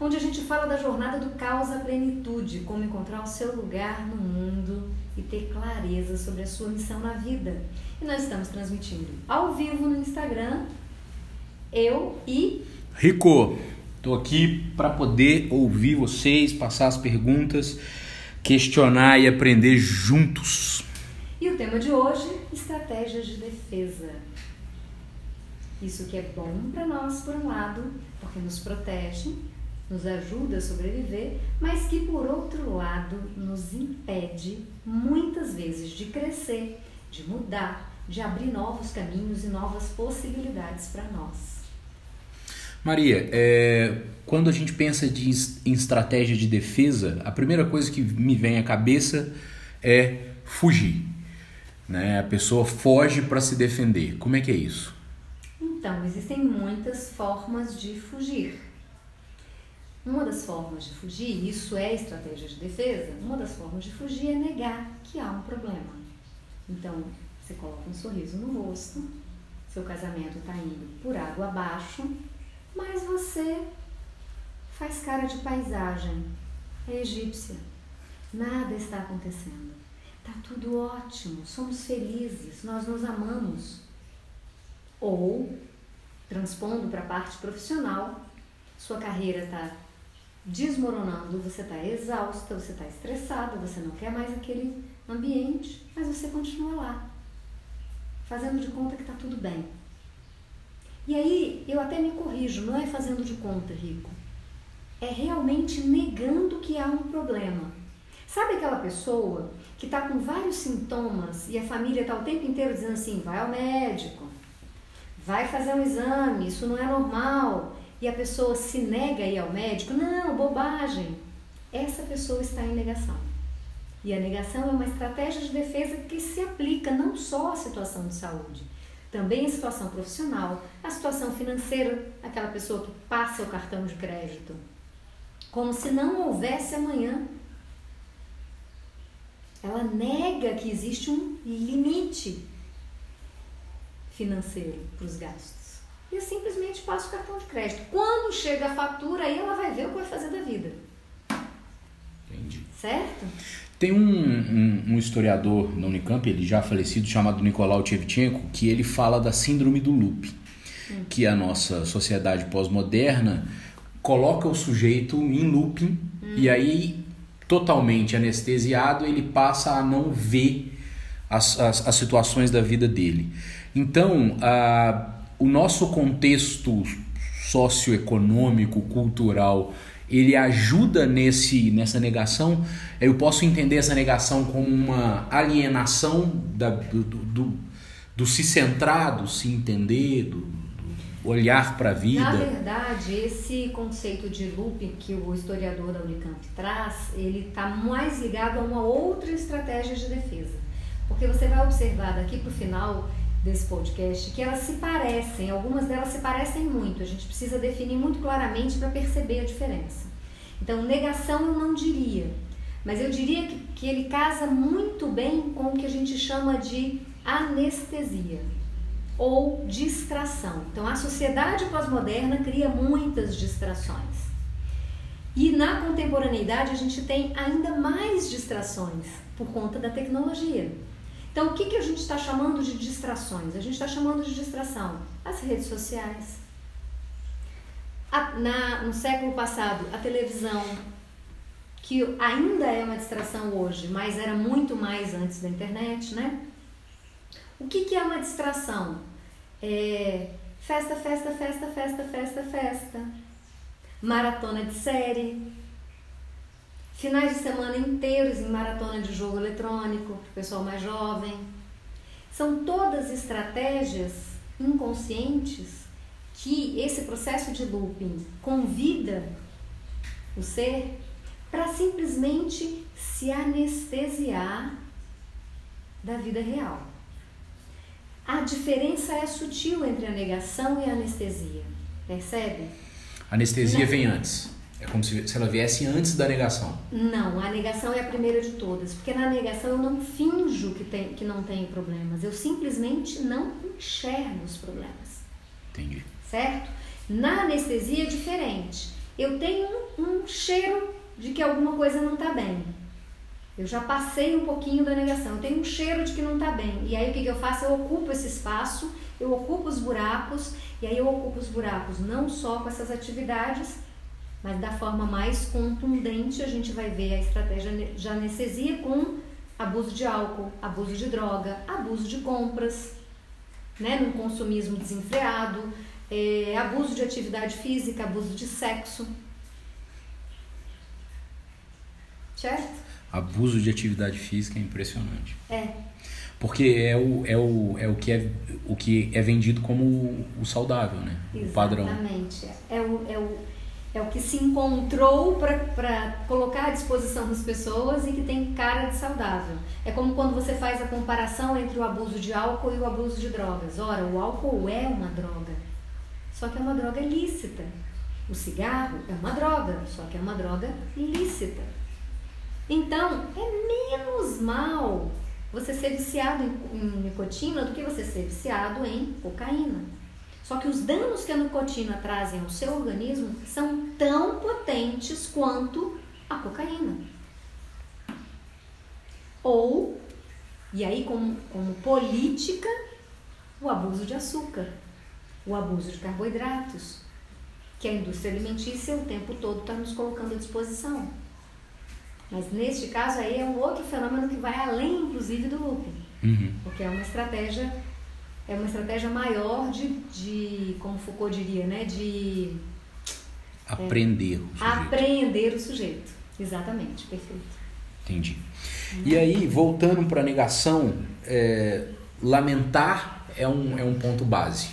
onde a gente fala da jornada do caos à plenitude, como encontrar o seu lugar no mundo e ter clareza sobre a sua missão na vida. E nós estamos transmitindo ao vivo no Instagram, eu e Rico. Estou aqui para poder ouvir vocês, passar as perguntas, questionar e aprender juntos. E o tema de hoje, estratégias de defesa. Isso que é bom para nós, por um lado, porque nos protege, nos ajuda a sobreviver, mas que, por outro lado, nos impede, muitas vezes, de crescer, de mudar, de abrir novos caminhos e novas possibilidades para nós. Maria, é, quando a gente pensa de, em estratégia de defesa, a primeira coisa que me vem à cabeça é fugir. Né? A pessoa foge para se defender. Como é que é isso? Então, existem muitas formas de fugir. Uma das formas de fugir, isso é estratégia de defesa, uma das formas de fugir é negar que há um problema. Então, você coloca um sorriso no rosto, seu casamento está indo por água abaixo, mas você faz cara de paisagem, é egípcia. Nada está acontecendo. Está tudo ótimo, somos felizes, nós nos amamos. Ou, transpondo para a parte profissional, sua carreira está desmoronando, você está exausta, você está estressada, você não quer mais aquele ambiente, mas você continua lá, fazendo de conta que está tudo bem. E aí eu até me corrijo, não é fazendo de conta, Rico. É realmente negando que há um problema. Sabe aquela pessoa que está com vários sintomas e a família está o tempo inteiro dizendo assim: vai ao médico, vai fazer um exame, isso não é normal. E a pessoa se nega a ir ao médico? Não, bobagem. Essa pessoa está em negação. E a negação é uma estratégia de defesa que se aplica não só à situação de saúde, também a situação profissional, a situação financeira, aquela pessoa que passa o cartão de crédito, como se não houvesse amanhã. Ela nega que existe um limite financeiro para os gastos. E simplesmente passa o cartão de crédito. Quando chega a fatura, aí ela vai ver o que vai fazer da vida. Entendi. Certo? Tem um, um, um, historiador na Unicamp, ele já falecido, chamado Nicolau Tchevchenko, que ele fala da síndrome do loop, hum. que a nossa sociedade pós-moderna coloca o sujeito em looping hum. e aí, totalmente anestesiado, ele passa a não ver as, as, as situações da vida dele. Então, a, o nosso contexto socioeconômico, cultural, ele ajuda nesse, nessa negação. Eu posso entender essa negação como uma alienação da, do, do, do, se centrar, do se entender, do, do olhar para a vida. Na verdade, esse conceito de looping que o historiador da Unicamp traz, ele está mais ligado a uma outra estratégia de defesa. Porque você vai observar daqui para o final desse podcast que elas se parecem, algumas delas se parecem muito. A gente precisa definir muito claramente para perceber a diferença. Então, negação eu não diria, mas eu diria que, que ele casa muito bem com o que a gente chama de anestesia ou distração. Então, a sociedade pós-moderna cria muitas distrações. E na contemporaneidade a gente tem ainda mais distrações por conta da tecnologia. Então, o que, que a gente está chamando de distrações? A gente está chamando de distração as redes sociais. A, na, no século passado, a televisão, que ainda é uma distração hoje, mas era muito mais antes da internet, né? O que, que é uma distração? É festa, festa, festa, festa, festa, festa. Maratona de série, Finais de semana inteiros em maratona de jogo eletrônico para o pessoal mais jovem. São todas estratégias inconscientes que esse processo de looping convida o ser para simplesmente se anestesiar da vida real. A diferença é sutil entre a negação e a anestesia, percebe? A anestesia vem antes. É como se, se ela viesse antes da negação. Não, a negação é a primeira de todas. Porque na negação eu não finjo que, tem, que não tenho problemas. Eu simplesmente não enxergo os problemas. Entendi. Certo? Na anestesia é diferente. eu tenho um, um cheiro de que alguma coisa não está bem. Eu já passei um pouquinho da negação, eu tenho um cheiro de que não está bem. E aí o que, que eu faço? Eu ocupo esse espaço, eu ocupo os buracos, e aí eu ocupo os buracos não só com essas atividades, mas da forma mais contundente a gente vai ver a estratégia de anestesia com abuso de álcool, abuso de droga, abuso de compras, né, no consumismo desenfreado, é, abuso de atividade física, abuso de sexo. Certo? Abuso de atividade física é impressionante. É. Porque é o, é o, é o, que, é, o que é vendido como o, o saudável, né? Exatamente. O padrão. Exatamente. É o, é, o, é o que se encontrou para colocar à disposição das pessoas e que tem cara de saudável. É como quando você faz a comparação entre o abuso de álcool e o abuso de drogas. Ora, o álcool é uma droga, só que é uma droga lícita. O cigarro é uma droga, só que é uma droga lícita. Então, é menos mal você ser viciado em, em nicotina do que você ser viciado em cocaína. Só que os danos que a nicotina trazem ao seu organismo são tão potentes quanto a cocaína. Ou, e aí como, como política, o abuso de açúcar, o abuso de carboidratos, que a indústria alimentícia o tempo todo está nos colocando à disposição. Mas neste caso aí é um outro fenômeno que vai além, inclusive, do looping. Uhum. Porque é uma estratégia, é uma estratégia maior de, de como Foucault diria, né? De aprender é, o sujeito. Aprender o sujeito. Exatamente, perfeito. Entendi. E aí, voltando para a negação, é, lamentar é um, é um ponto base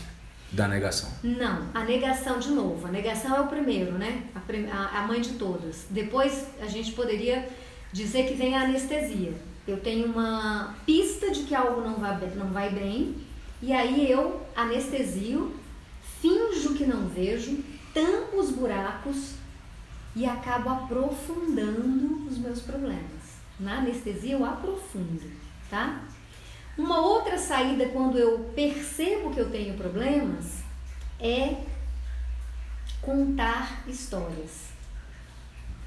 da negação? Não, a negação de novo. A negação é o primeiro, né? A, a mãe de todas. Depois a gente poderia dizer que vem a anestesia. Eu tenho uma pista de que algo não vai, não vai bem, e aí eu anestesio, finjo que não vejo, tampo os buracos e acabo aprofundando os meus problemas. Na anestesia eu aprofundo, tá? Uma outra saída quando eu percebo que eu tenho problemas é contar histórias,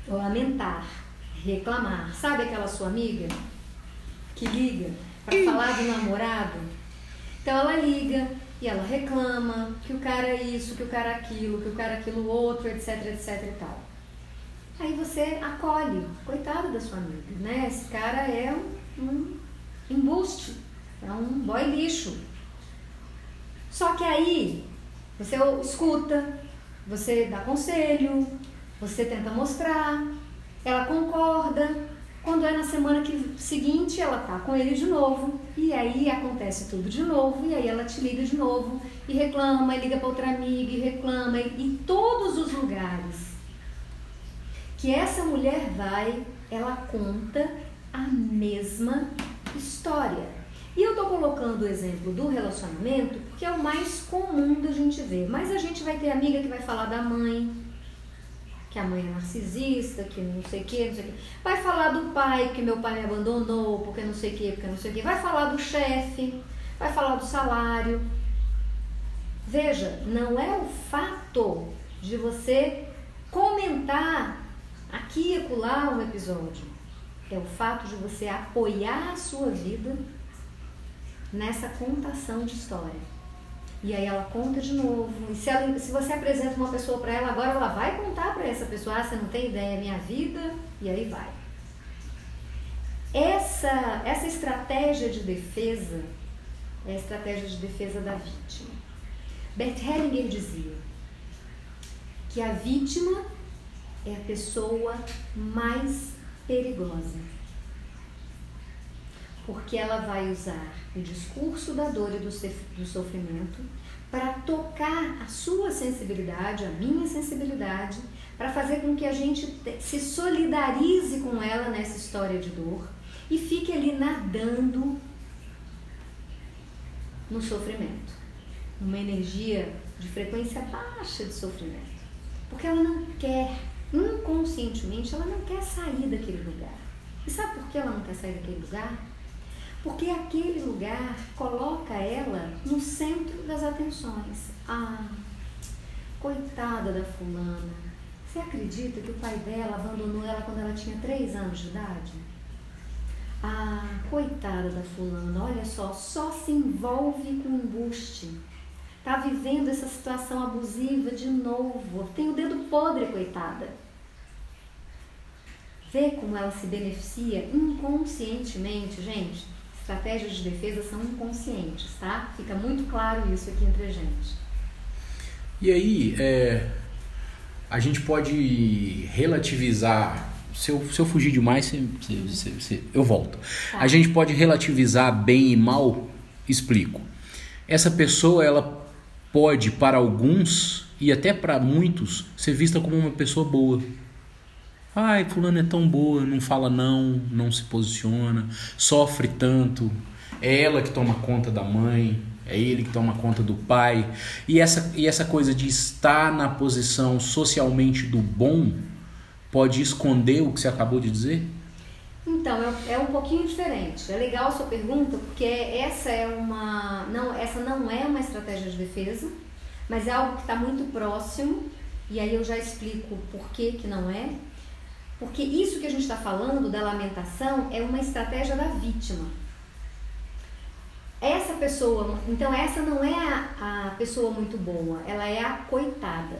lamentar, reclamar. Sabe aquela sua amiga que liga para falar do namorado? Então ela liga e ela reclama que o cara é isso, que o cara é aquilo, que o cara é aquilo outro, etc, etc e tal. Aí você acolhe, coitado da sua amiga, né? Esse cara é um, um embuste é um boy lixo. Só que aí você escuta, você dá conselho, você tenta mostrar, ela concorda. Quando é na semana que, seguinte, ela tá com ele de novo, e aí acontece tudo de novo, e aí ela te liga de novo, e reclama, e liga para outra amiga, e reclama, e todos os lugares que essa mulher vai, ela conta a mesma história. E eu estou colocando o exemplo do relacionamento porque é o mais comum da gente ver. Mas a gente vai ter amiga que vai falar da mãe, que a mãe é narcisista, que não sei o que, não sei o que. Vai falar do pai, que meu pai me abandonou, porque não sei o que, porque não sei o que. Vai falar do chefe, vai falar do salário. Veja, não é o fato de você comentar aqui e acolá um episódio. É o fato de você apoiar a sua vida nessa contação de história. E aí ela conta de novo. E se, ela, se você apresenta uma pessoa para ela, agora ela vai contar para essa pessoa, ah, você não tem ideia, é minha vida, e aí vai. Essa, essa estratégia de defesa é a estratégia de defesa da vítima. Bert Hellinger dizia que a vítima é a pessoa mais perigosa porque ela vai usar o discurso da dor e do sofrimento para tocar a sua sensibilidade, a minha sensibilidade, para fazer com que a gente se solidarize com ela nessa história de dor e fique ali nadando no sofrimento, uma energia de frequência baixa de sofrimento, porque ela não quer, inconscientemente, ela não quer sair daquele lugar. E sabe por que ela não quer sair daquele lugar? Porque aquele lugar coloca ela no centro das atenções. Ah, coitada da fulana. Você acredita que o pai dela abandonou ela quando ela tinha 3 anos de idade? Ah, coitada da fulana, olha só, só se envolve com embuste. Tá vivendo essa situação abusiva de novo. Tem o dedo podre, coitada. Vê como ela se beneficia inconscientemente, gente. Estratégias de defesa são inconscientes, tá? Fica muito claro isso aqui entre a gente. E aí, é, a gente pode relativizar. Se eu, se eu fugir demais, você, você, você, eu volto. Tá. A gente pode relativizar bem e mal? Explico. Essa pessoa, ela pode, para alguns e até para muitos, ser vista como uma pessoa boa Ai, fulano é tão boa, não fala não, não se posiciona, sofre tanto. É ela que toma conta da mãe, é ele que toma conta do pai. E essa, e essa coisa de estar na posição socialmente do bom pode esconder o que você acabou de dizer? Então, é, é um pouquinho diferente. É legal a sua pergunta, porque essa é uma. Não, essa não é uma estratégia de defesa, mas é algo que está muito próximo, e aí eu já explico por que, que não é. Porque isso que a gente está falando da lamentação é uma estratégia da vítima. Essa pessoa, então essa não é a, a pessoa muito boa, ela é a coitada.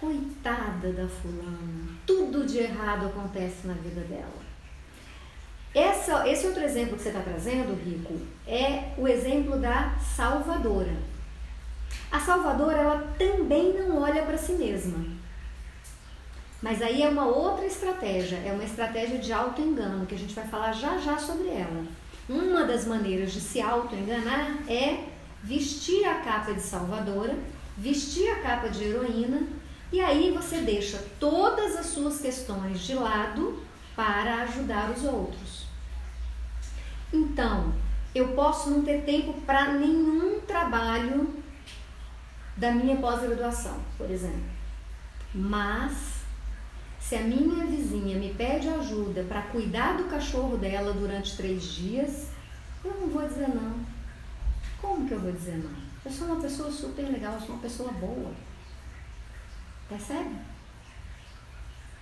Coitada da fulana. Tudo de errado acontece na vida dela. Essa, esse outro exemplo que você está trazendo, Rico, é o exemplo da salvadora. A salvadora, ela também não olha para si mesma. Mas aí é uma outra estratégia, é uma estratégia de auto-engano, que a gente vai falar já já sobre ela. Uma das maneiras de se auto-enganar é vestir a capa de salvadora, vestir a capa de heroína, e aí você deixa todas as suas questões de lado para ajudar os outros. Então, eu posso não ter tempo para nenhum trabalho da minha pós-graduação, por exemplo. Mas se a minha vizinha me pede ajuda para cuidar do cachorro dela durante três dias, eu não vou dizer não. Como que eu vou dizer não? Eu sou uma pessoa super legal, eu sou uma pessoa boa. Percebe?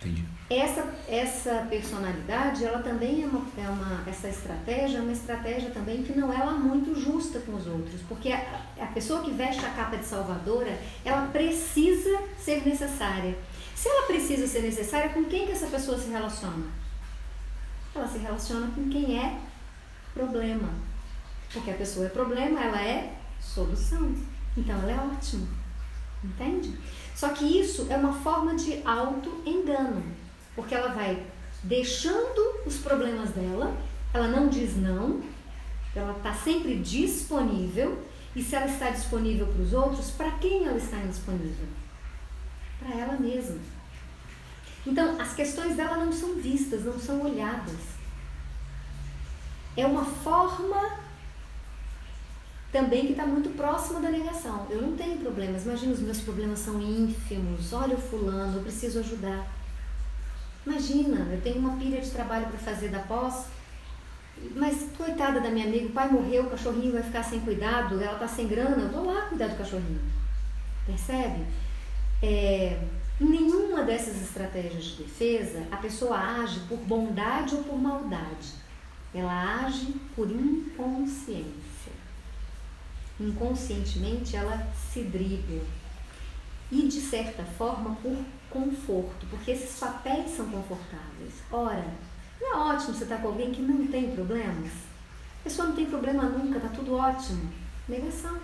Entendi. Essa, essa personalidade, ela também é uma, é uma, essa estratégia é uma estratégia também que não é lá muito justa com os outros, porque a, a pessoa que veste a capa de salvadora, ela precisa ser necessária. Se ela precisa ser necessária, com quem que essa pessoa se relaciona? Ela se relaciona com quem é problema. Porque a pessoa é problema, ela é solução. Então ela é ótima. Entende? Só que isso é uma forma de auto-engano. Porque ela vai deixando os problemas dela, ela não diz não, ela está sempre disponível. E se ela está disponível para os outros, para quem ela está indisponível? para ela mesma. Então, as questões dela não são vistas, não são olhadas. É uma forma também que está muito próxima da negação. Eu não tenho problemas, imagina, os meus problemas são ínfimos. Olha o fulano, eu preciso ajudar. Imagina, eu tenho uma pilha de trabalho para fazer da pós, mas coitada da minha amiga, o pai morreu, o cachorrinho vai ficar sem cuidado, ela está sem grana, eu vou lá cuidar do cachorrinho. Percebe? É, nenhuma dessas estratégias de defesa, a pessoa age por bondade ou por maldade. Ela age por inconsciência. Inconscientemente, ela se dribla. E, de certa forma, por conforto, porque esses papéis são confortáveis. Ora, não é ótimo você estar com alguém que não tem problemas? A pessoa não tem problema nunca, tá tudo ótimo. Negação.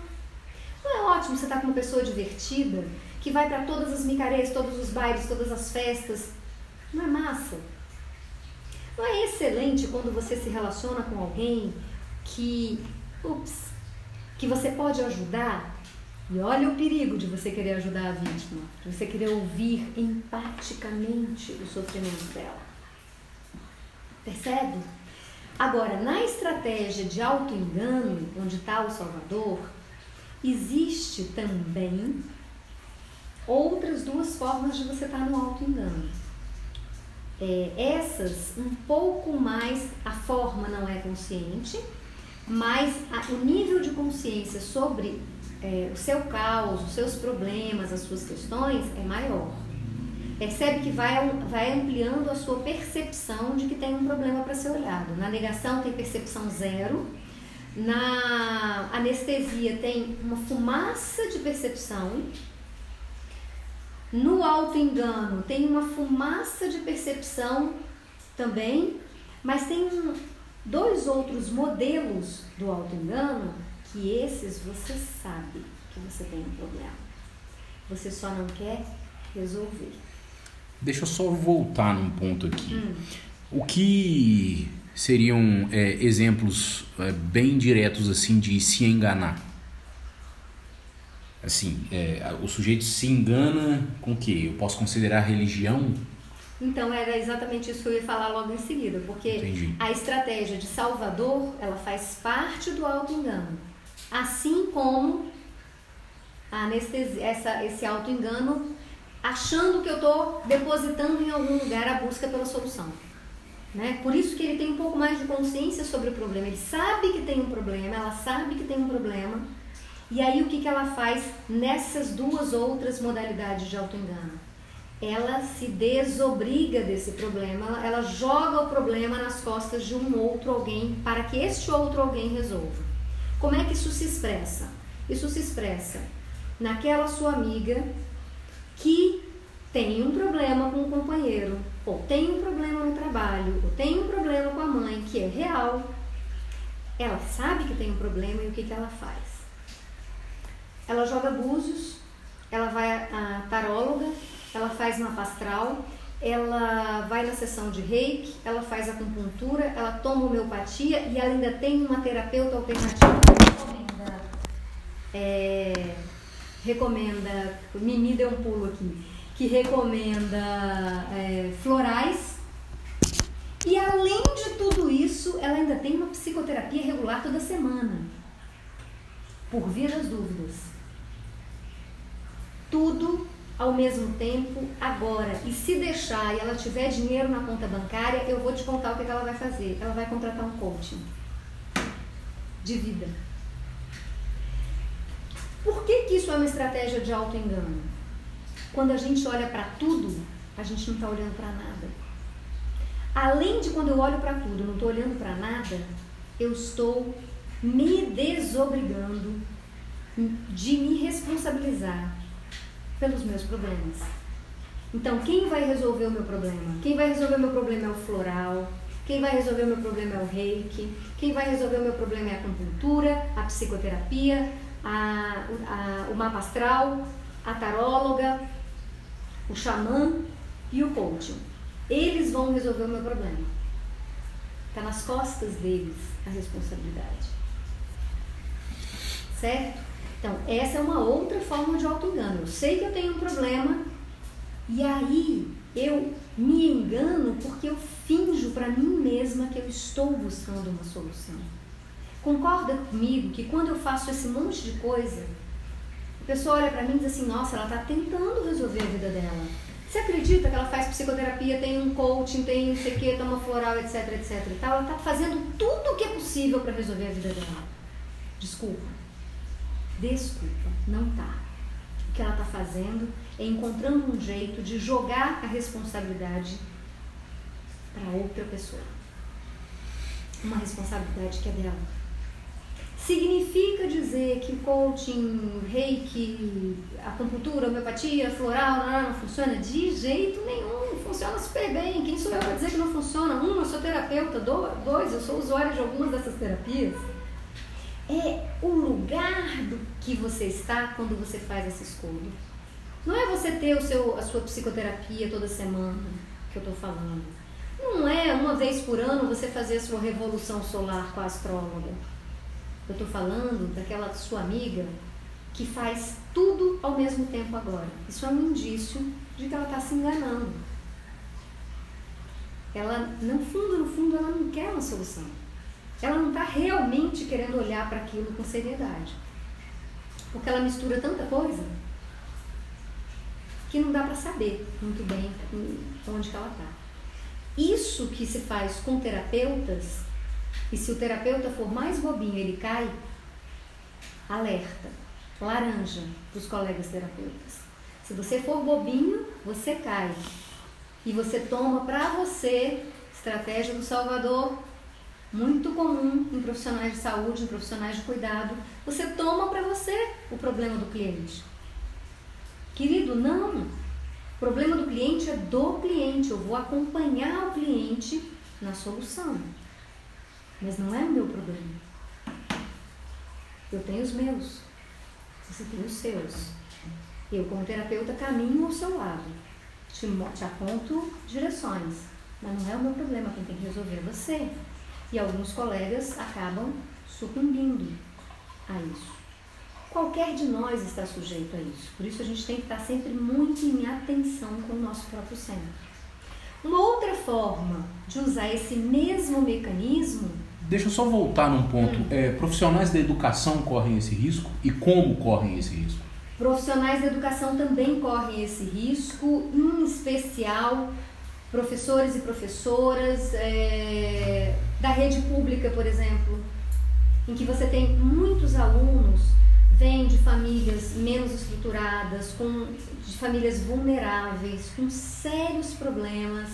Não é ótimo você estar com uma pessoa divertida que vai para todas as micarés, todos os bailes, todas as festas. Não é massa? Não é excelente quando você se relaciona com alguém que, ups, que você pode ajudar? E olha o perigo de você querer ajudar a vítima, de você querer ouvir empaticamente o sofrimento dela. Percebe? Agora, na estratégia de auto-engano, onde está o Salvador, existe também outras duas formas de você estar no auto-engano. É, essas, um pouco mais, a forma não é consciente, mas a, o nível de consciência sobre é, o seu caos, os seus problemas, as suas questões é maior. Percebe que vai, vai ampliando a sua percepção de que tem um problema para ser olhado. Na negação tem percepção zero, na anestesia tem uma fumaça de percepção, no auto-engano tem uma fumaça de percepção também, mas tem dois outros modelos do auto-engano que esses você sabe que você tem um problema. Você só não quer resolver. Deixa eu só voltar num ponto aqui. Hum. O que seriam é, exemplos é, bem diretos assim de se enganar? Assim, é, o sujeito se engana com o que? Eu posso considerar religião? Então era exatamente isso que eu ia falar logo em seguida, porque Entendi. a estratégia de Salvador ela faz parte do auto engano, assim como anestesia, essa, esse auto engano achando que eu estou depositando em algum lugar a busca pela solução. Né? Por isso que ele tem um pouco mais de consciência sobre o problema. Ele sabe que tem um problema, ela sabe que tem um problema. E aí o que, que ela faz nessas duas outras modalidades de autoengano? Ela se desobriga desse problema, ela, ela joga o problema nas costas de um outro alguém para que este outro alguém resolva. Como é que isso se expressa? Isso se expressa naquela sua amiga que tem um problema com o companheiro, ou tem um problema no trabalho, ou tem um problema com a mãe, que é real, ela sabe que tem um problema e o que, que ela faz? Ela joga búzios, ela vai à taróloga, ela faz uma pastral, ela vai na sessão de reiki, ela faz acupuntura, ela toma homeopatia e ela ainda tem uma terapeuta alternativa que recomenda é, recomenda, Mimi deu um pulo aqui, que recomenda é, florais. E além de tudo isso, ela ainda tem uma psicoterapia regular toda semana. Por via das dúvidas. Tudo ao mesmo tempo, agora. E se deixar e ela tiver dinheiro na conta bancária, eu vou te contar o que ela vai fazer. Ela vai contratar um coaching de vida. Por que, que isso é uma estratégia de auto-engano? Quando a gente olha para tudo, a gente não está olhando para nada. Além de quando eu olho para tudo, não estou olhando para nada, eu estou me desobrigando de me responsabilizar pelos meus problemas. Então, quem vai resolver o meu problema? Quem vai resolver o meu problema é o floral, quem vai resolver o meu problema é o reiki, quem vai resolver o meu problema é a acupuntura, a psicoterapia, a, a, o mapa astral, a taróloga, o xamã e o coaching. Eles vão resolver o meu problema. Está nas costas deles a responsabilidade. Certo? Então, essa é uma outra forma de auto-engano. Eu sei que eu tenho um problema e aí eu me engano porque eu finjo para mim mesma que eu estou buscando uma solução. Concorda comigo que quando eu faço esse monte de coisa, a pessoa olha para mim e diz assim: nossa, ela está tentando resolver a vida dela. Você acredita que ela faz psicoterapia, tem um coaching, tem não sei o que, toma floral, etc, etc e tal? Ela está fazendo tudo o que é possível para resolver a vida dela. Desculpa. Desculpa, não tá. O que ela está fazendo é encontrando um jeito de jogar a responsabilidade para outra pessoa. Uma responsabilidade que é dela. Significa dizer que coaching, reiki, acupuntura, homeopatia, floral, não, não funciona? De jeito nenhum, funciona super bem. Quem sou eu para dizer que não funciona? Um, eu sou terapeuta, dois, eu sou usuário de algumas dessas terapias. É o lugar do que você está quando você faz essa escolha. Não é você ter o seu, a sua psicoterapia toda semana, que eu estou falando. Não é uma vez por ano você fazer a sua revolução solar com a astróloga eu estou falando daquela sua amiga que faz tudo ao mesmo tempo agora. Isso é um indício de que ela está se enganando. Ela, no fundo, no fundo, ela não quer uma solução. Ela não está realmente querendo olhar para aquilo com seriedade. Porque ela mistura tanta coisa que não dá para saber muito bem onde ela está. Isso que se faz com terapeutas e se o terapeuta for mais bobinho, ele cai, alerta, laranja para os colegas terapeutas. Se você for bobinho, você cai. E você toma para você estratégia do Salvador, muito comum em profissionais de saúde, em profissionais de cuidado. Você toma para você o problema do cliente. Querido, não. O problema do cliente é do cliente. Eu vou acompanhar o cliente na solução. Mas não é o meu problema. Eu tenho os meus. Você tem os seus. Eu, como terapeuta, caminho ao seu lado. Te, te aponto direções. Mas não é o meu problema. Quem tem que resolver é você. E alguns colegas acabam sucumbindo a isso. Qualquer de nós está sujeito a isso. Por isso a gente tem que estar sempre muito em atenção com o nosso próprio centro. Uma outra forma de usar esse mesmo mecanismo. Deixa eu só voltar num ponto. Hum. É, profissionais da educação correm esse risco e como correm esse risco? Profissionais da educação também correm esse risco, em especial professores e professoras é, da rede pública, por exemplo, em que você tem muitos alunos vêm de famílias menos estruturadas, com, de famílias vulneráveis, com sérios problemas,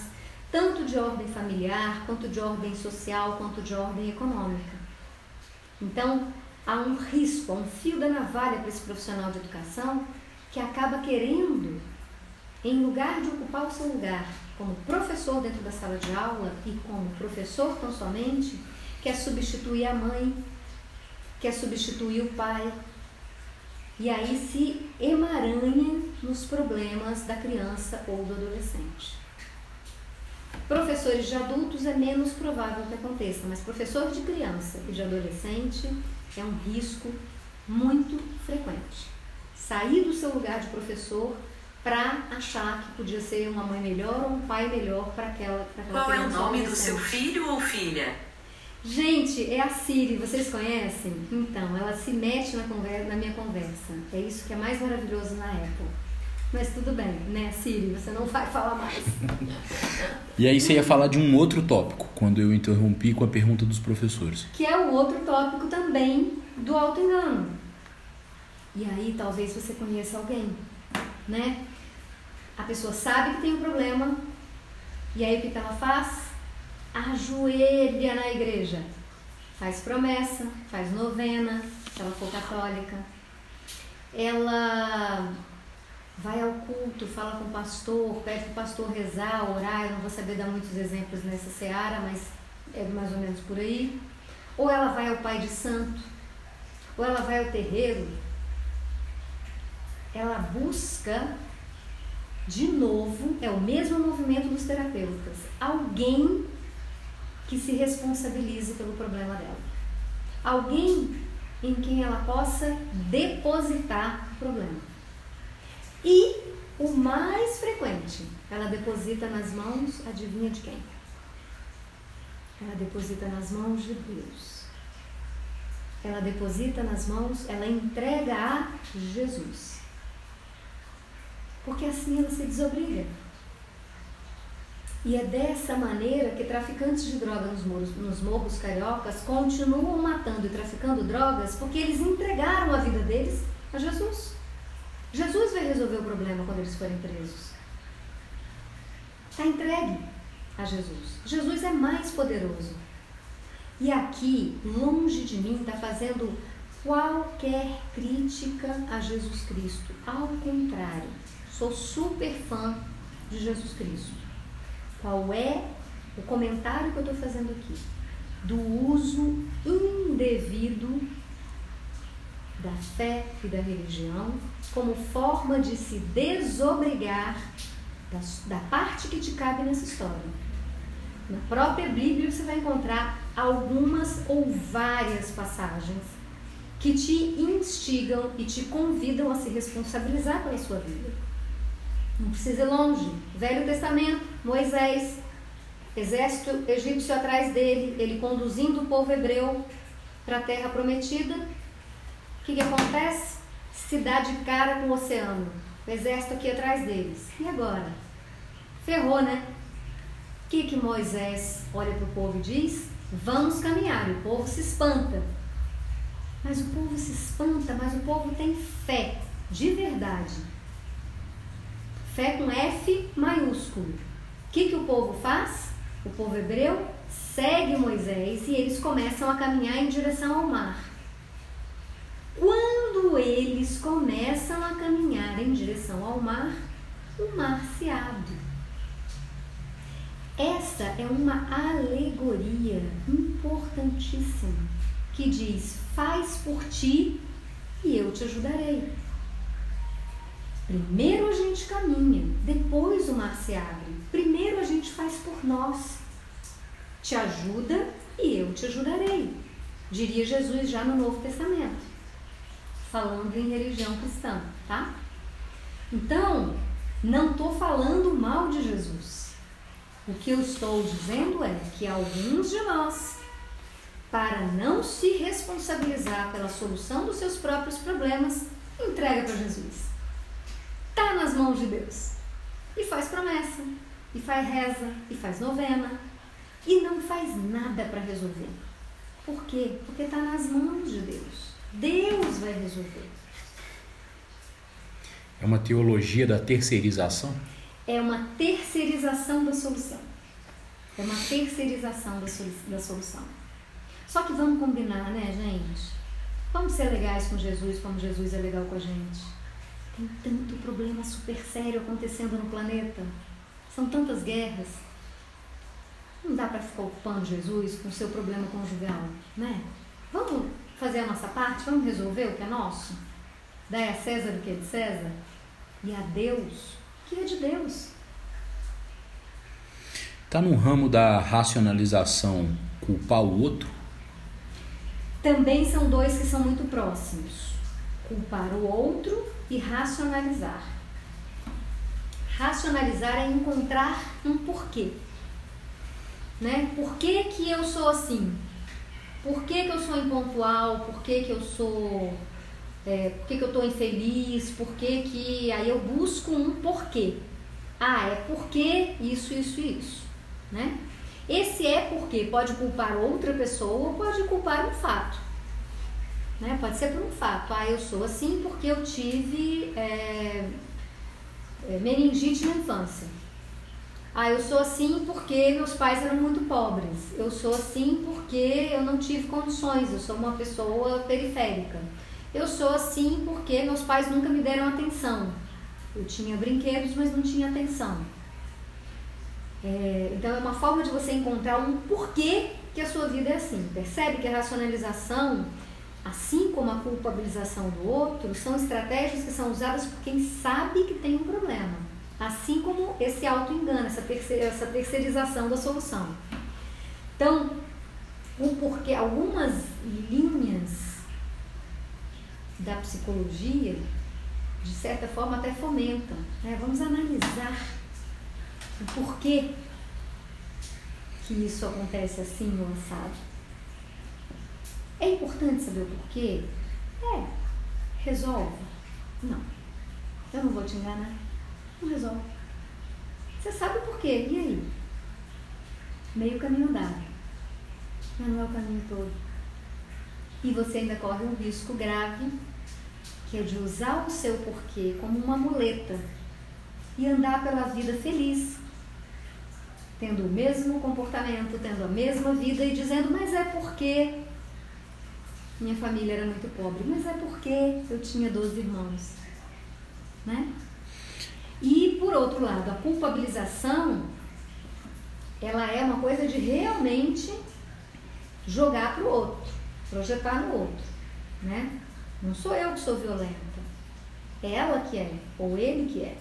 tanto de ordem familiar, quanto de ordem social, quanto de ordem econômica. Então, há um risco, há um fio da navalha para esse profissional de educação que acaba querendo, em lugar de ocupar o seu lugar como professor dentro da sala de aula e como professor tão somente, quer substituir a mãe, quer substituir o pai. E aí se emaranha nos problemas da criança ou do adolescente. Professores de adultos é menos provável que aconteça, mas professor de criança e de adolescente é um risco muito frequente. Sair do seu lugar de professor para achar que podia ser uma mãe melhor ou um pai melhor para aquela, pra aquela Qual é o nome do seu filho ou filha? Gente, é a Siri, vocês conhecem? Então, ela se mete na, conversa, na minha conversa. É isso que é mais maravilhoso na Apple. Mas tudo bem, né, Siri? Você não vai falar mais. e aí você ia falar de um outro tópico, quando eu interrompi com a pergunta dos professores. Que é o outro tópico também do auto-engano. E aí talvez você conheça alguém, né? A pessoa sabe que tem um problema, e aí o que, ela faz? Ajoelha na igreja. Faz promessa, faz novena, se ela for católica. Ela vai ao culto, fala com o pastor, pede para o pastor rezar, orar. Eu não vou saber dar muitos exemplos nessa seara, mas é mais ou menos por aí. Ou ela vai ao Pai de Santo, ou ela vai ao terreiro. Ela busca de novo, é o mesmo movimento dos terapeutas. Alguém que se responsabilize pelo problema dela. Alguém em quem ela possa depositar o problema. E o mais frequente, ela deposita nas mãos, adivinha de quem? Ela deposita nas mãos de Deus. Ela deposita nas mãos, ela entrega a Jesus porque assim ela se desobriga. E é dessa maneira que traficantes de drogas nos morros, nos morros cariocas continuam matando e traficando drogas porque eles entregaram a vida deles a Jesus. Jesus vai resolver o problema quando eles forem presos. Está entregue a Jesus. Jesus é mais poderoso. E aqui, longe de mim, está fazendo qualquer crítica a Jesus Cristo. Ao contrário, Sou super fã de Jesus Cristo. Qual é o comentário que eu estou fazendo aqui? Do uso indevido da fé e da religião como forma de se desobrigar da, da parte que te cabe nessa história. Na própria Bíblia você vai encontrar algumas ou várias passagens que te instigam e te convidam a se responsabilizar pela sua vida. Não precisa ir longe. Velho Testamento, Moisés, exército egípcio atrás dele, ele conduzindo o povo hebreu para a terra prometida. O que, que acontece? Se dá de cara com o oceano. O exército aqui atrás deles. E agora? Ferrou, né? O que, que Moisés olha para o povo e diz? Vamos caminhar. O povo se espanta. Mas o povo se espanta, mas o povo tem fé, de verdade Fé com F maiúsculo. O que, que o povo faz? O povo hebreu segue Moisés e eles começam a caminhar em direção ao mar. Quando eles começam a caminhar em direção ao mar, o mar se abre. Essa é uma alegoria importantíssima que diz: faz por ti e eu te ajudarei. Primeiro gente caminha, depois o mar se abre. Primeiro a gente faz por nós. Te ajuda e eu te ajudarei, diria Jesus já no Novo Testamento, falando em religião cristã, tá? Então, não estou falando mal de Jesus. O que eu estou dizendo é que alguns de nós, para não se responsabilizar pela solução dos seus próprios problemas, entrega para Jesus. Está nas mãos de Deus. E faz promessa, e faz reza, e faz novena, e não faz nada para resolver. Por quê? Porque está nas mãos de Deus. Deus vai resolver. É uma teologia da terceirização? É uma terceirização da solução. É uma terceirização da, solu da solução. Só que vamos combinar, né, gente? Vamos ser legais com Jesus como Jesus é legal com a gente. Tem tanto problema super sério acontecendo no planeta. São tantas guerras. Não dá para ficar ocupando Jesus com o seu problema conjugal, né? Vamos fazer a nossa parte, vamos resolver o que é nosso? Dar a César o que é de César? e a Deus que é de Deus. Está no ramo da racionalização culpar o outro? Também são dois que são muito próximos: culpar o outro e racionalizar. Racionalizar é encontrar um porquê. Né? Por que, que eu sou assim? Por que, que eu sou impontual? Por que, que eu sou é, por que, que eu estou infeliz, por que, que. Aí eu busco um porquê. Ah, é porque isso, isso e isso. Né? Esse é porque pode culpar outra pessoa ou pode culpar um fato. Né? Pode ser por um fato. Ah, eu sou assim porque eu tive é, é, meningite na infância. Ah, eu sou assim porque meus pais eram muito pobres. Eu sou assim porque eu não tive condições. Eu sou uma pessoa periférica. Eu sou assim porque meus pais nunca me deram atenção. Eu tinha brinquedos, mas não tinha atenção. É, então é uma forma de você encontrar um porquê que a sua vida é assim. Percebe que a racionalização, assim como a culpabilização do outro, são estratégias que são usadas por quem sabe que tem um problema. Assim como esse auto-engano, essa, essa terceirização da solução. Então, o porquê, algumas linhas da psicologia, de certa forma, até fomentam. Né? Vamos analisar o porquê que isso acontece assim ou assado. É importante saber o porquê? É. Resolve? Não. Eu não vou te enganar. Não resolve. Você sabe o porquê. E aí? Meio caminho andado. Mas não é o caminho todo. E você ainda corre um risco grave que é de usar o seu porquê como uma muleta e andar pela vida feliz, tendo o mesmo comportamento, tendo a mesma vida e dizendo, mas é porque minha família era muito pobre, mas é porque eu tinha 12 irmãos. Né? E por outro lado, a culpabilização ela é uma coisa de realmente jogar para o outro, projetar no outro, né? Não sou eu que sou violenta. É ela que é, ou ele que é.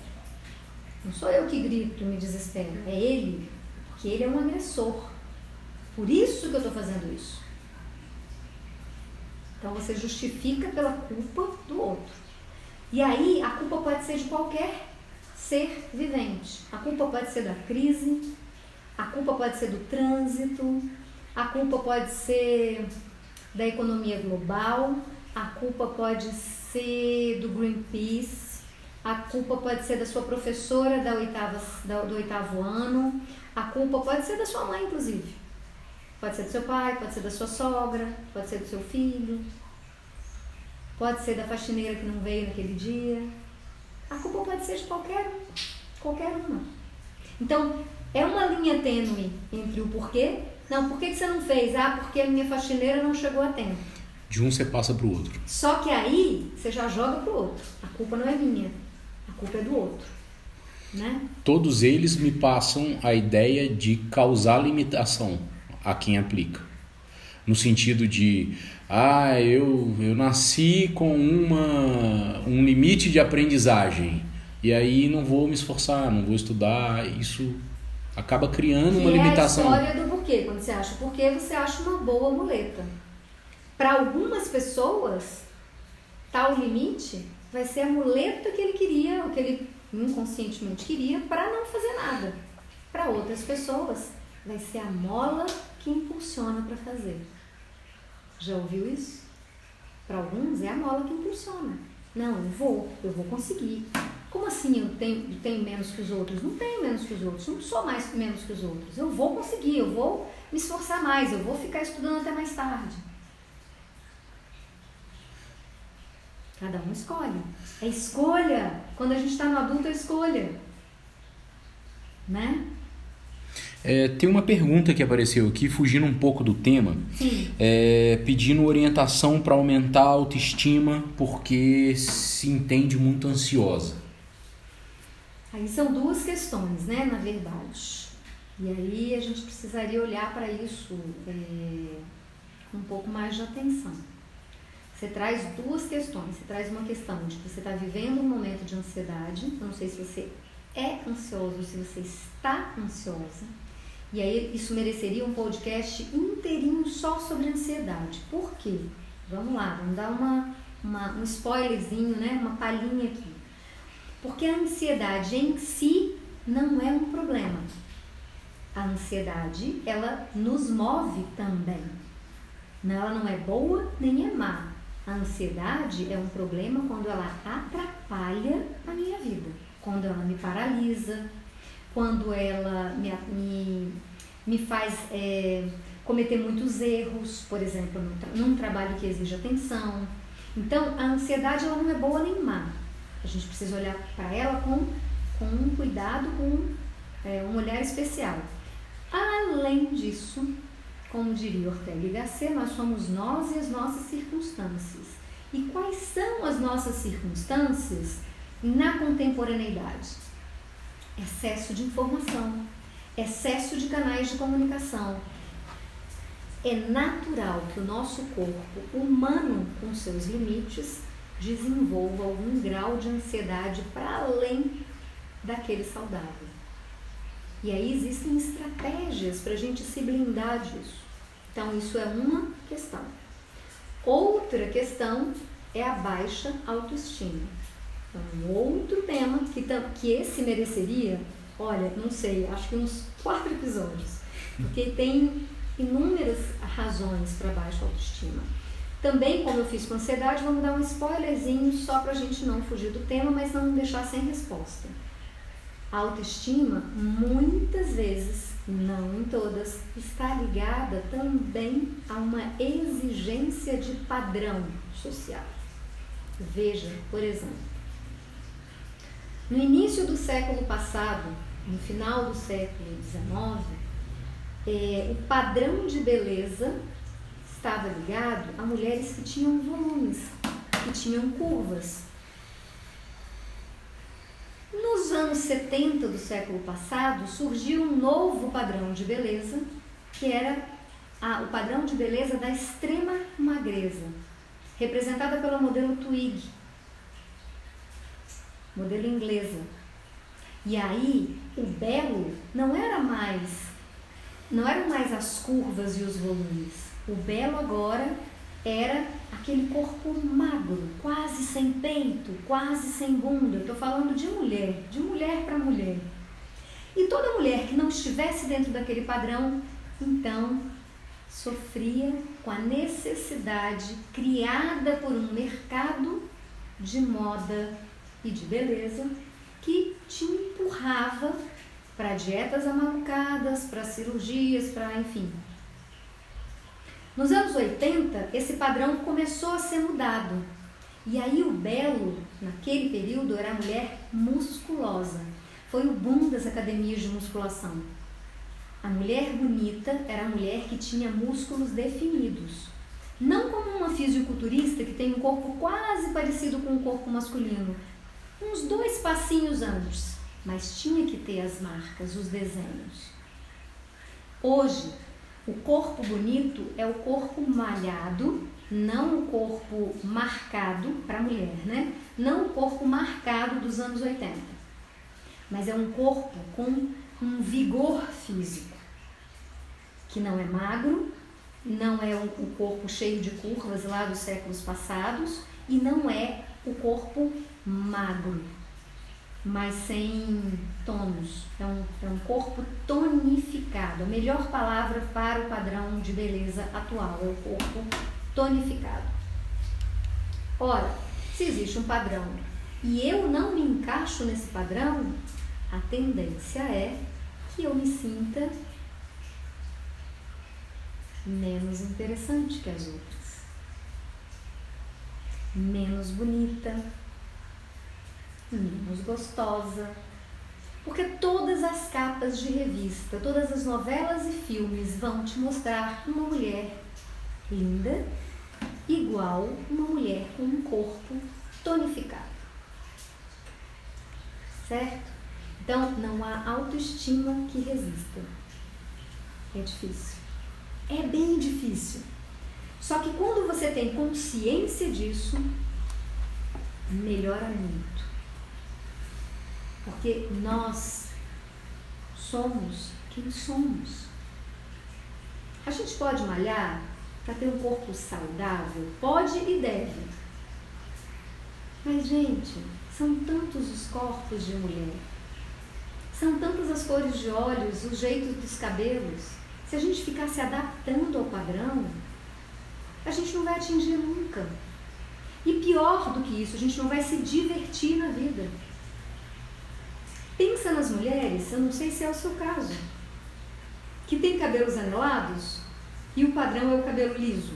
Não sou eu que grito e me desespero, é ele, porque ele é um agressor. Por isso que eu estou fazendo isso. Então você justifica pela culpa do outro. E aí a culpa pode ser de qualquer ser vivente. A culpa pode ser da crise, a culpa pode ser do trânsito, a culpa pode ser da economia global, a culpa pode ser do Greenpeace, a culpa pode ser da sua professora da oitava, do oitavo ano, a culpa pode ser da sua mãe, inclusive. Pode ser do seu pai, pode ser da sua sogra, pode ser do seu filho, pode ser da faxineira que não veio naquele dia. A culpa pode ser de qualquer. Qualquer uma. Então, é uma linha tênue entre o porquê. Não, por que, que você não fez? Ah, porque a minha faxineira não chegou a tempo. De um você passa para o outro. Só que aí você já joga para o outro. A culpa não é minha, a culpa é do outro. Né? Todos eles me passam a ideia de causar limitação a quem aplica. No sentido de, ah, eu, eu nasci com uma, um limite de aprendizagem e aí não vou me esforçar, não vou estudar. Isso acaba criando uma limitação. É a história do porquê. Quando você acha porquê, você acha uma boa muleta. Para algumas pessoas, tal limite vai ser a muleta que ele queria, o que ele inconscientemente queria, para não fazer nada. Para outras pessoas, vai ser a mola que impulsiona para fazer. Já ouviu isso? Para alguns é a mola que impulsiona. Não, eu vou, eu vou conseguir. Como assim eu tenho, tenho menos que os outros? Não tenho menos que os outros, não sou mais menos que os outros. Eu vou conseguir, eu vou me esforçar mais, eu vou ficar estudando até mais tarde. Cada um escolhe. É escolha. Quando a gente está no adulto, é escolha. Né? É, tem uma pergunta que apareceu aqui, fugindo um pouco do tema, é, pedindo orientação para aumentar a autoestima porque se entende muito ansiosa. Aí são duas questões, né, na verdade. E aí a gente precisaria olhar para isso é, com um pouco mais de atenção. Você traz duas questões. Você traz uma questão de que você está vivendo um momento de ansiedade. Eu não sei se você é ansioso, se você está ansiosa. E aí isso mereceria um podcast inteirinho só sobre ansiedade. Por quê? Vamos lá, vamos dar uma, uma, um spoilerzinho, né? uma palhinha aqui. Porque a ansiedade em si não é um problema. A ansiedade, ela nos move também. Ela não é boa nem é má. A ansiedade é um problema quando ela atrapalha a minha vida, quando ela me paralisa, quando ela me, me, me faz é, cometer muitos erros, por exemplo, num, num trabalho que exige atenção. Então, a ansiedade ela não é boa nem má. A gente precisa olhar para ela com, com um cuidado, com é, um olhar especial. Além disso, como diria Ortega y Gasset, nós somos nós e as nossas circunstâncias. E quais são as nossas circunstâncias na contemporaneidade? Excesso de informação, excesso de canais de comunicação. É natural que o nosso corpo humano, com seus limites, desenvolva algum grau de ansiedade para além daquele saudável. E aí existem estratégias para a gente se blindar disso. Então, isso é uma questão. Outra questão é a baixa autoestima um outro tema que, que esse mereceria, olha, não sei, acho que uns quatro episódios, porque tem inúmeras razões para baixa autoestima. Também, como eu fiz com ansiedade, vamos dar um spoilerzinho só para a gente não fugir do tema, mas não deixar sem resposta. A autoestima, muitas vezes, não em todas, está ligada também a uma exigência de padrão social. Veja, por exemplo, no início do século passado, no final do século XIX, é, o padrão de beleza estava ligado a mulheres que tinham volumes, que tinham curvas. Nos anos 70 do século passado, surgiu um novo padrão de beleza, que era a, o padrão de beleza da extrema magreza, representada pelo modelo Twig, modelo inglesa. E aí, o belo não era mais não eram mais as curvas e os volumes. O belo agora era aquele corpo magro, quase sem peito, quase sem bunda. Estou falando de mulher, de mulher para mulher. E toda mulher que não estivesse dentro daquele padrão, então sofria com a necessidade criada por um mercado de moda e de beleza que te empurrava para dietas amalucadas, para cirurgias, para enfim. Nos anos 80, esse padrão começou a ser mudado. E aí o belo, naquele período, era a mulher musculosa. foi o boom das academias de musculação. A mulher bonita era a mulher que tinha músculos definidos. Não como uma fisiculturista que tem um corpo quase parecido com o corpo masculino, uns dois passinhos antes, mas tinha que ter as marcas, os desenhos. Hoje, o corpo bonito é o corpo malhado, não o corpo marcado para a mulher, né? Não o corpo marcado dos anos 80, mas é um corpo com um vigor físico, que não é magro, não é um, corpo cheio de curvas lá dos séculos passados e não é o corpo magro, mas sem tônus. É um, é um corpo tonificado. A melhor palavra para o padrão de beleza atual é o corpo tonificado. Ora, se existe um padrão e eu não me encaixo nesse padrão, a tendência é que eu me sinta menos interessante que as outras, menos bonita, menos gostosa. Porque todas as capas de revista, todas as novelas e filmes vão te mostrar uma mulher linda, igual uma mulher com um corpo tonificado. Certo? Então, não há autoestima que resista. É difícil. É bem difícil. Só que quando você tem consciência disso, melhora muito. Porque nós somos quem somos. A gente pode malhar para ter um corpo saudável? Pode e deve. Mas, gente, são tantos os corpos de mulher. São tantas as cores de olhos, o jeito dos cabelos. Se a gente ficar se adaptando ao padrão, a gente não vai atingir nunca. E pior do que isso, a gente não vai se divertir na vida. Pensa nas mulheres, eu não sei se é o seu caso, que tem cabelos anelados e o padrão é o cabelo liso.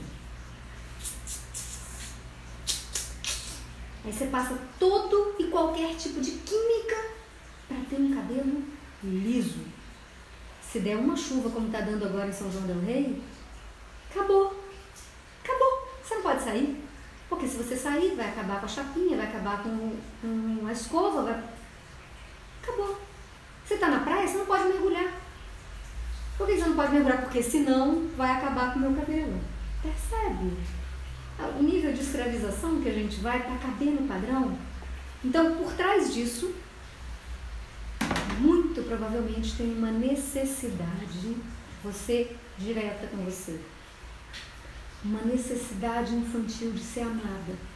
Aí você passa todo e qualquer tipo de química para ter um cabelo liso. Se der uma chuva como está dando agora em São João del Rei, acabou. Acabou. Você não pode sair. Porque se você sair, vai acabar com a chapinha, vai acabar com, com a escova, vai... acabou. Você está na praia, você não pode mergulhar. Por que você não pode mergulhar? Porque senão vai acabar com o meu cabelo. Percebe? O nível de escravização que a gente vai para caber no padrão. Então, por trás disso, muito provavelmente tem uma necessidade, você direta com você, uma necessidade infantil de ser amada.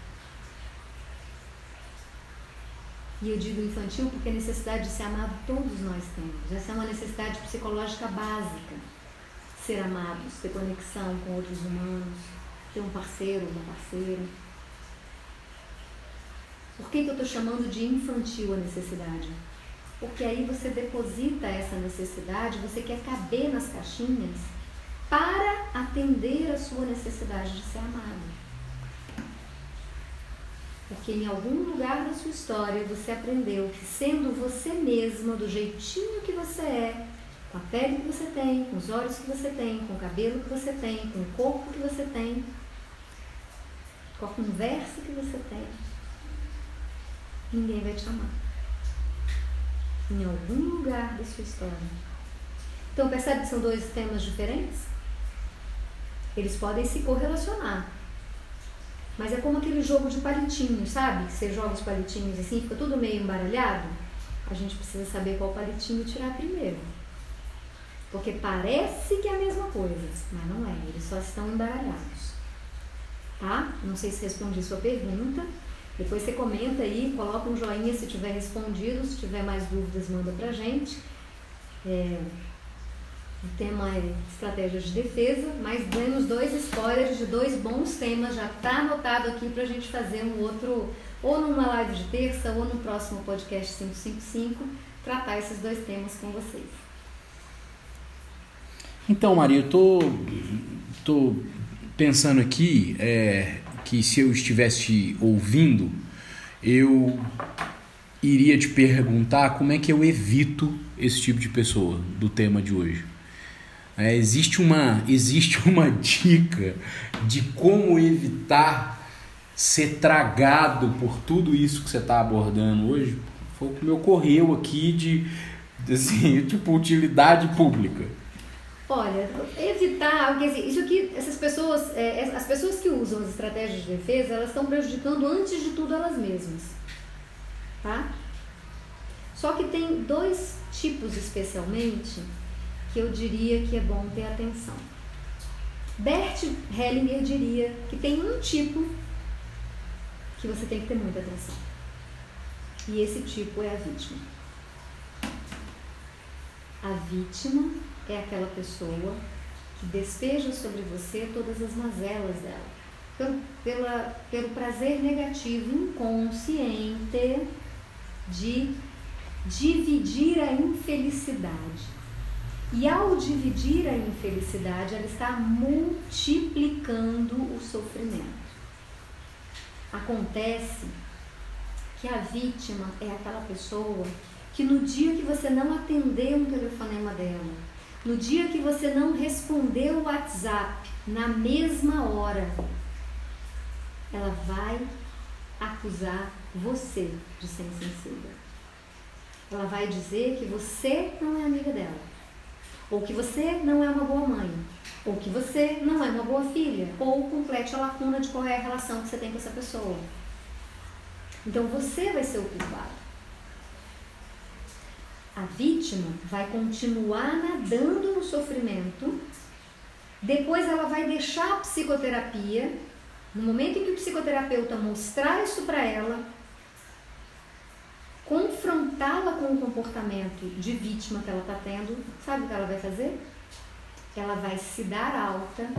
E eu digo infantil porque a necessidade de ser amado todos nós temos. Essa é uma necessidade psicológica básica. Ser amados, ter conexão com outros humanos, ter um parceiro, uma parceira. Por que, que eu estou chamando de infantil a necessidade? porque aí você deposita essa necessidade, você quer caber nas caixinhas para atender a sua necessidade de ser amado. Porque em algum lugar da sua história você aprendeu que sendo você mesma, do jeitinho que você é, com a pele que você tem, com os olhos que você tem, com o cabelo que você tem, com o corpo que você tem, com a conversa que você tem, ninguém vai te amar em algum lugar da sua história. Então percebe que são dois temas diferentes? Eles podem se correlacionar. Mas é como aquele jogo de palitinhos, sabe? Que você joga os palitinhos assim, fica tudo meio embaralhado. A gente precisa saber qual palitinho tirar primeiro. Porque parece que é a mesma coisa, mas não é. Eles só estão embaralhados. Tá? Não sei se respondi sua pergunta. Depois você comenta aí, coloca um joinha se tiver respondido, se tiver mais dúvidas, manda pra gente. É, o tema é estratégias de defesa, mas demos dois spoilers de dois bons temas, já está anotado aqui para a gente fazer um outro, ou numa live de terça, ou no próximo podcast 555, tratar esses dois temas com vocês. Então, Maria, eu tô, tô pensando aqui, é, que se eu estivesse ouvindo, eu iria te perguntar como é que eu evito esse tipo de pessoa do tema de hoje. É, existe, uma, existe uma dica de como evitar ser tragado por tudo isso que você está abordando hoje? Foi o que me ocorreu aqui de, assim, tipo, utilidade pública. Olha, evitar, porque assim, isso aqui, essas pessoas, é, as pessoas que usam as estratégias de defesa, elas estão prejudicando antes de tudo elas mesmas, tá? Só que tem dois tipos especialmente que eu diria que é bom ter atenção. Bert Hellinger diria que tem um tipo que você tem que ter muita atenção. E esse tipo é a vítima. A vítima é aquela pessoa que despeja sobre você todas as mazelas dela. Pelo, pela, pelo prazer negativo inconsciente de dividir a infelicidade. E ao dividir a infelicidade, ela está multiplicando o sofrimento. Acontece que a vítima é aquela pessoa que no dia que você não atendeu um telefonema dela, no dia que você não respondeu o WhatsApp na mesma hora, ela vai acusar você de ser insensível. Ela vai dizer que você não é amiga dela, ou que você não é uma boa mãe, ou que você não é uma boa filha, ou complete a lacuna de qual é a relação que você tem com essa pessoa. Então você vai ser o culpado. A vítima vai continuar nadando no sofrimento, depois ela vai deixar a psicoterapia. No momento em que o psicoterapeuta mostrar isso para ela, confrontá-la com o comportamento de vítima que ela está tendo, sabe o que ela vai fazer? Ela vai se dar alta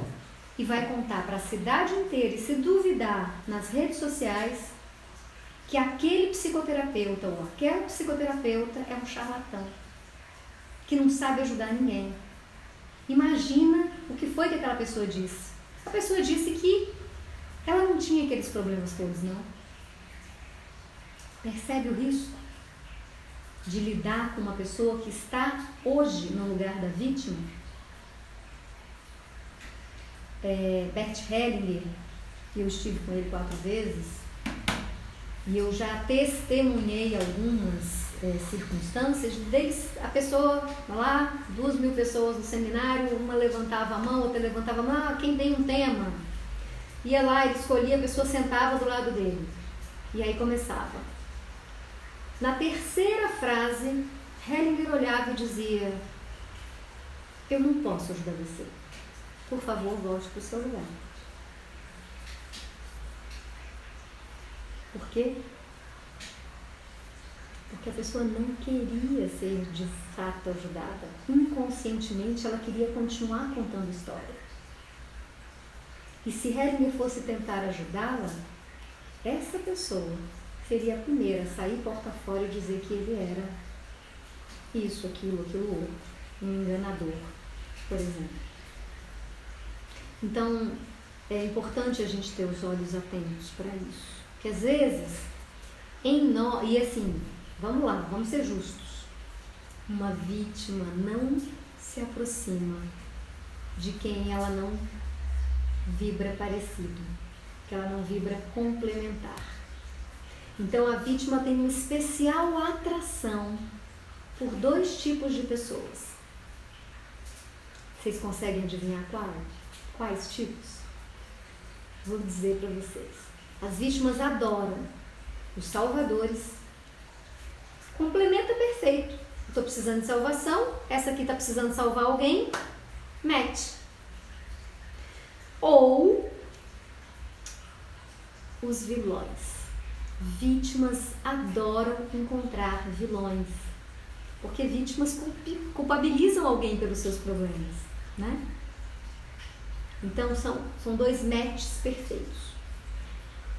e vai contar para a cidade inteira e se duvidar nas redes sociais que aquele psicoterapeuta ou aquela psicoterapeuta é um charlatão, que não sabe ajudar ninguém. Imagina o que foi que aquela pessoa disse. A pessoa disse que ela não tinha aqueles problemas todos, não. Percebe o risco de lidar com uma pessoa que está hoje no lugar da vítima? É, Bert Hellinger, que eu estive com ele quatro vezes, e eu já testemunhei algumas é, circunstâncias, desde a pessoa lá, duas mil pessoas no seminário, uma levantava a mão, outra levantava a mão, ah, quem tem um tema? Ia lá, ele escolhia, a pessoa sentava do lado dele. E aí começava. Na terceira frase, Hellinger olhava e dizia: Eu não posso ajudar você. Por favor, volte para o seu lugar. Por quê? Porque a pessoa não queria ser de fato ajudada. Inconscientemente ela queria continuar contando história. E se Hellinger fosse tentar ajudá-la, essa pessoa seria a primeira sair porta fora e dizer que ele era isso, aquilo, aquilo outro, um enganador, por exemplo. Então, é importante a gente ter os olhos atentos para isso. Porque às vezes, em nós, e assim, vamos lá, vamos ser justos. Uma vítima não se aproxima de quem ela não vibra parecido, que ela não vibra complementar. Então a vítima tem uma especial atração por dois tipos de pessoas. Vocês conseguem adivinhar qual? Quais tipos? Vou dizer para vocês. As vítimas adoram os salvadores. Complementa perfeito. Estou precisando de salvação, essa aqui está precisando salvar alguém, mete. Ou os vilões. Vítimas adoram encontrar vilões, porque vítimas culpabilizam alguém pelos seus problemas, né? Então são, são dois matches perfeitos.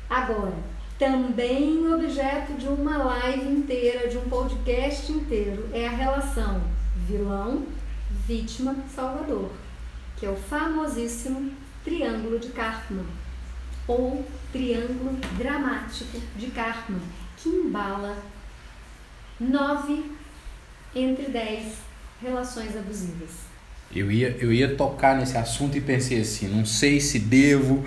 Agora, também objeto de uma live inteira, de um podcast inteiro, é a relação vilão, vítima, salvador, que é o famosíssimo triângulo de Karpman, ou triângulo dramático de Karpman, que embala 9 entre 10 relações abusivas. Eu ia, eu ia tocar nesse assunto e pensei assim, não sei se devo,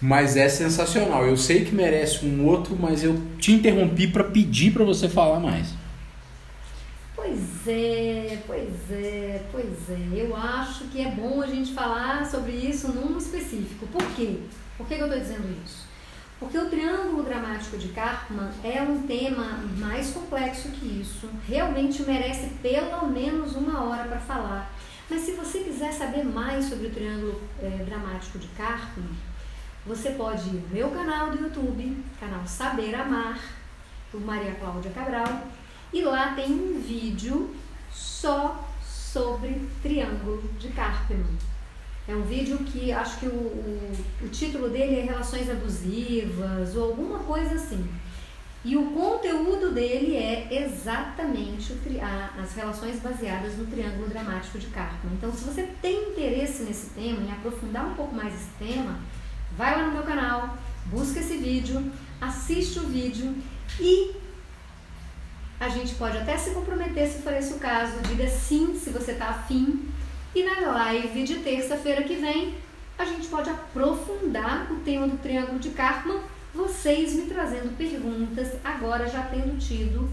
mas é sensacional. Eu sei que merece um outro, mas eu te interrompi para pedir para você falar mais. Pois é, pois é, pois é. Eu acho que é bom a gente falar sobre isso num específico. Por quê? Por que, que eu estou dizendo isso? Porque o triângulo dramático de Karpman é um tema mais complexo que isso. Realmente merece pelo menos uma hora para falar. Mas se você quiser saber mais sobre o triângulo é, dramático de Karpman, você pode ir no meu canal do YouTube, canal Saber Amar, por Maria Cláudia Cabral, e lá tem um vídeo só sobre triângulo de Karpman. É um vídeo que acho que o, o, o título dele é Relações Abusivas ou alguma coisa assim. E o conteúdo dele é exatamente o, a, as relações baseadas no triângulo dramático de Karpman. Então, se você tem interesse nesse tema, em aprofundar um pouco mais esse tema, vai lá no meu canal, busca esse vídeo, assiste o vídeo e a gente pode até se comprometer se for esse o caso. Diga sim se você está afim. E na live de terça-feira que vem, a gente pode aprofundar o tema do Triângulo de Karpman, vocês me trazendo perguntas, agora já tendo tido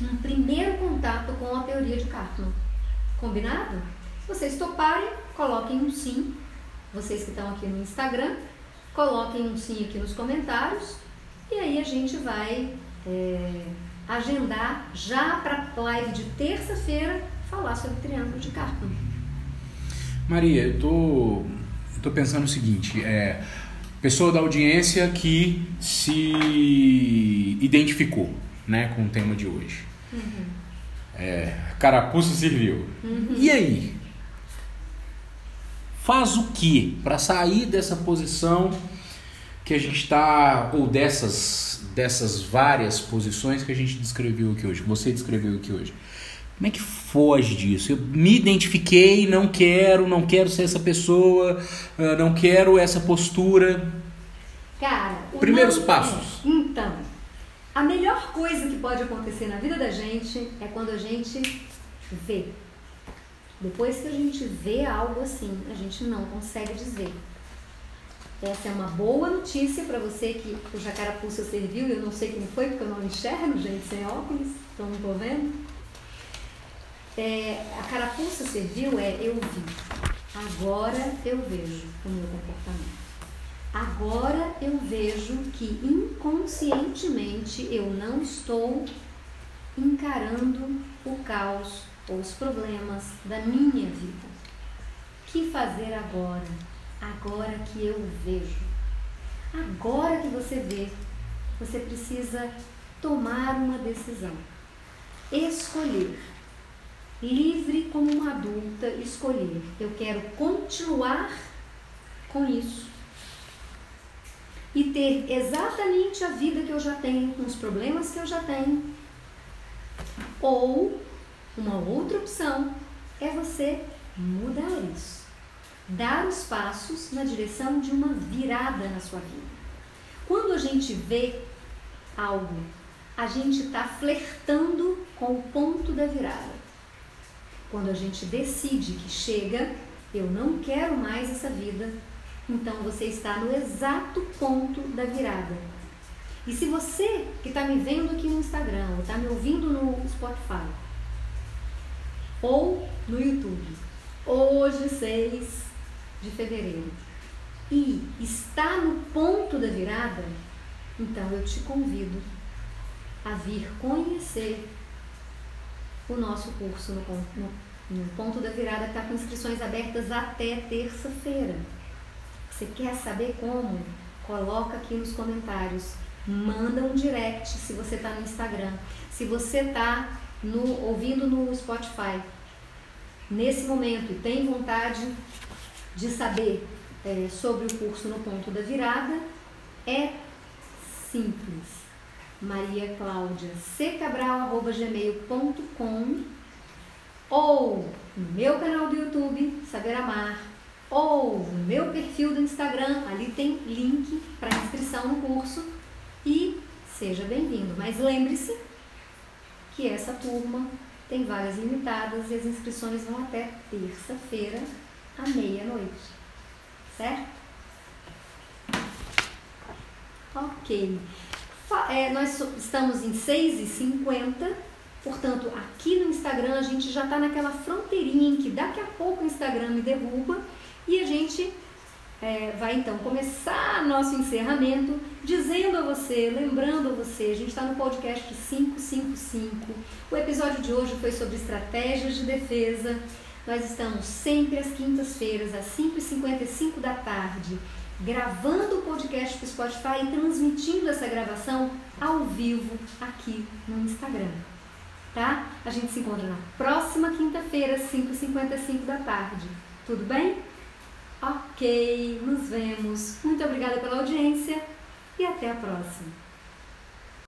um primeiro contato com a teoria de Karpman. Combinado? Se vocês toparem, coloquem um sim. Vocês que estão aqui no Instagram, coloquem um sim aqui nos comentários. E aí a gente vai. É agendar já para a live de terça-feira falar sobre o triângulo de Cartman. Maria, eu tô, eu tô pensando o seguinte, é, pessoa da audiência que se identificou né, com o tema de hoje. Uhum. É, carapuça serviu. Uhum. E aí? Faz o que para sair dessa posição que a gente está, ou dessas dessas várias posições que a gente descreveu aqui hoje, que você descreveu aqui hoje. Como é que foge disso? Eu me identifiquei, não quero, não quero ser essa pessoa, ah, não quero essa postura. Cara, primeiros passos. É. Então, a melhor coisa que pode acontecer na vida da gente é quando a gente vê. Depois que a gente vê algo assim, a gente não consegue dizer. Essa é uma boa notícia para você que o jacarapuça serviu. Eu não sei quem foi, porque eu não enxergo, gente, sem óculos, então não estou vendo. É, a carapuça serviu é eu vi. Agora eu vejo o meu comportamento. Agora eu vejo que inconscientemente eu não estou encarando o caos ou os problemas da minha vida. Que fazer agora? agora que eu vejo. Agora que você vê, você precisa tomar uma decisão. Escolher. Livre como uma adulta, escolher. Eu quero continuar com isso. E ter exatamente a vida que eu já tenho, com os problemas que eu já tenho. Ou uma outra opção é você mudar isso dar os passos na direção de uma virada na sua vida. Quando a gente vê algo, a gente está flertando com o ponto da virada. Quando a gente decide que chega, eu não quero mais essa vida, então você está no exato ponto da virada. E se você que está me vendo aqui no Instagram, ou está me ouvindo no Spotify, ou no YouTube, hoje, seis de fevereiro e está no ponto da virada, então eu te convido a vir conhecer o nosso curso no, no, no ponto da virada está com inscrições abertas até terça-feira. Você quer saber como? Coloca aqui nos comentários. Manda um direct se você está no Instagram. Se você está ouvindo no Spotify, nesse momento e tem vontade de saber é, sobre o curso no ponto da virada é simples. Maria Cláudia ccabral.gmail.com ou no meu canal do YouTube, Saber Amar, ou no meu perfil do Instagram, ali tem link para inscrição no curso e seja bem-vindo. Mas lembre-se que essa turma tem vagas limitadas e as inscrições vão até terça-feira à meia-noite. Certo? Ok. É, nós estamos em 6h50, portanto, aqui no Instagram a gente já está naquela fronteirinha em que daqui a pouco o Instagram me derruba e a gente é, vai então começar nosso encerramento dizendo a você, lembrando a você, a gente está no podcast 555. O episódio de hoje foi sobre estratégias de defesa. Nós estamos sempre às quintas-feiras, às 5h55 da tarde gravando o podcast para o Spotify e transmitindo essa gravação ao vivo aqui no Instagram. Tá? A gente se encontra na próxima quinta-feira, 5h55 da tarde. Tudo bem? Ok, nos vemos. Muito obrigada pela audiência e até a próxima.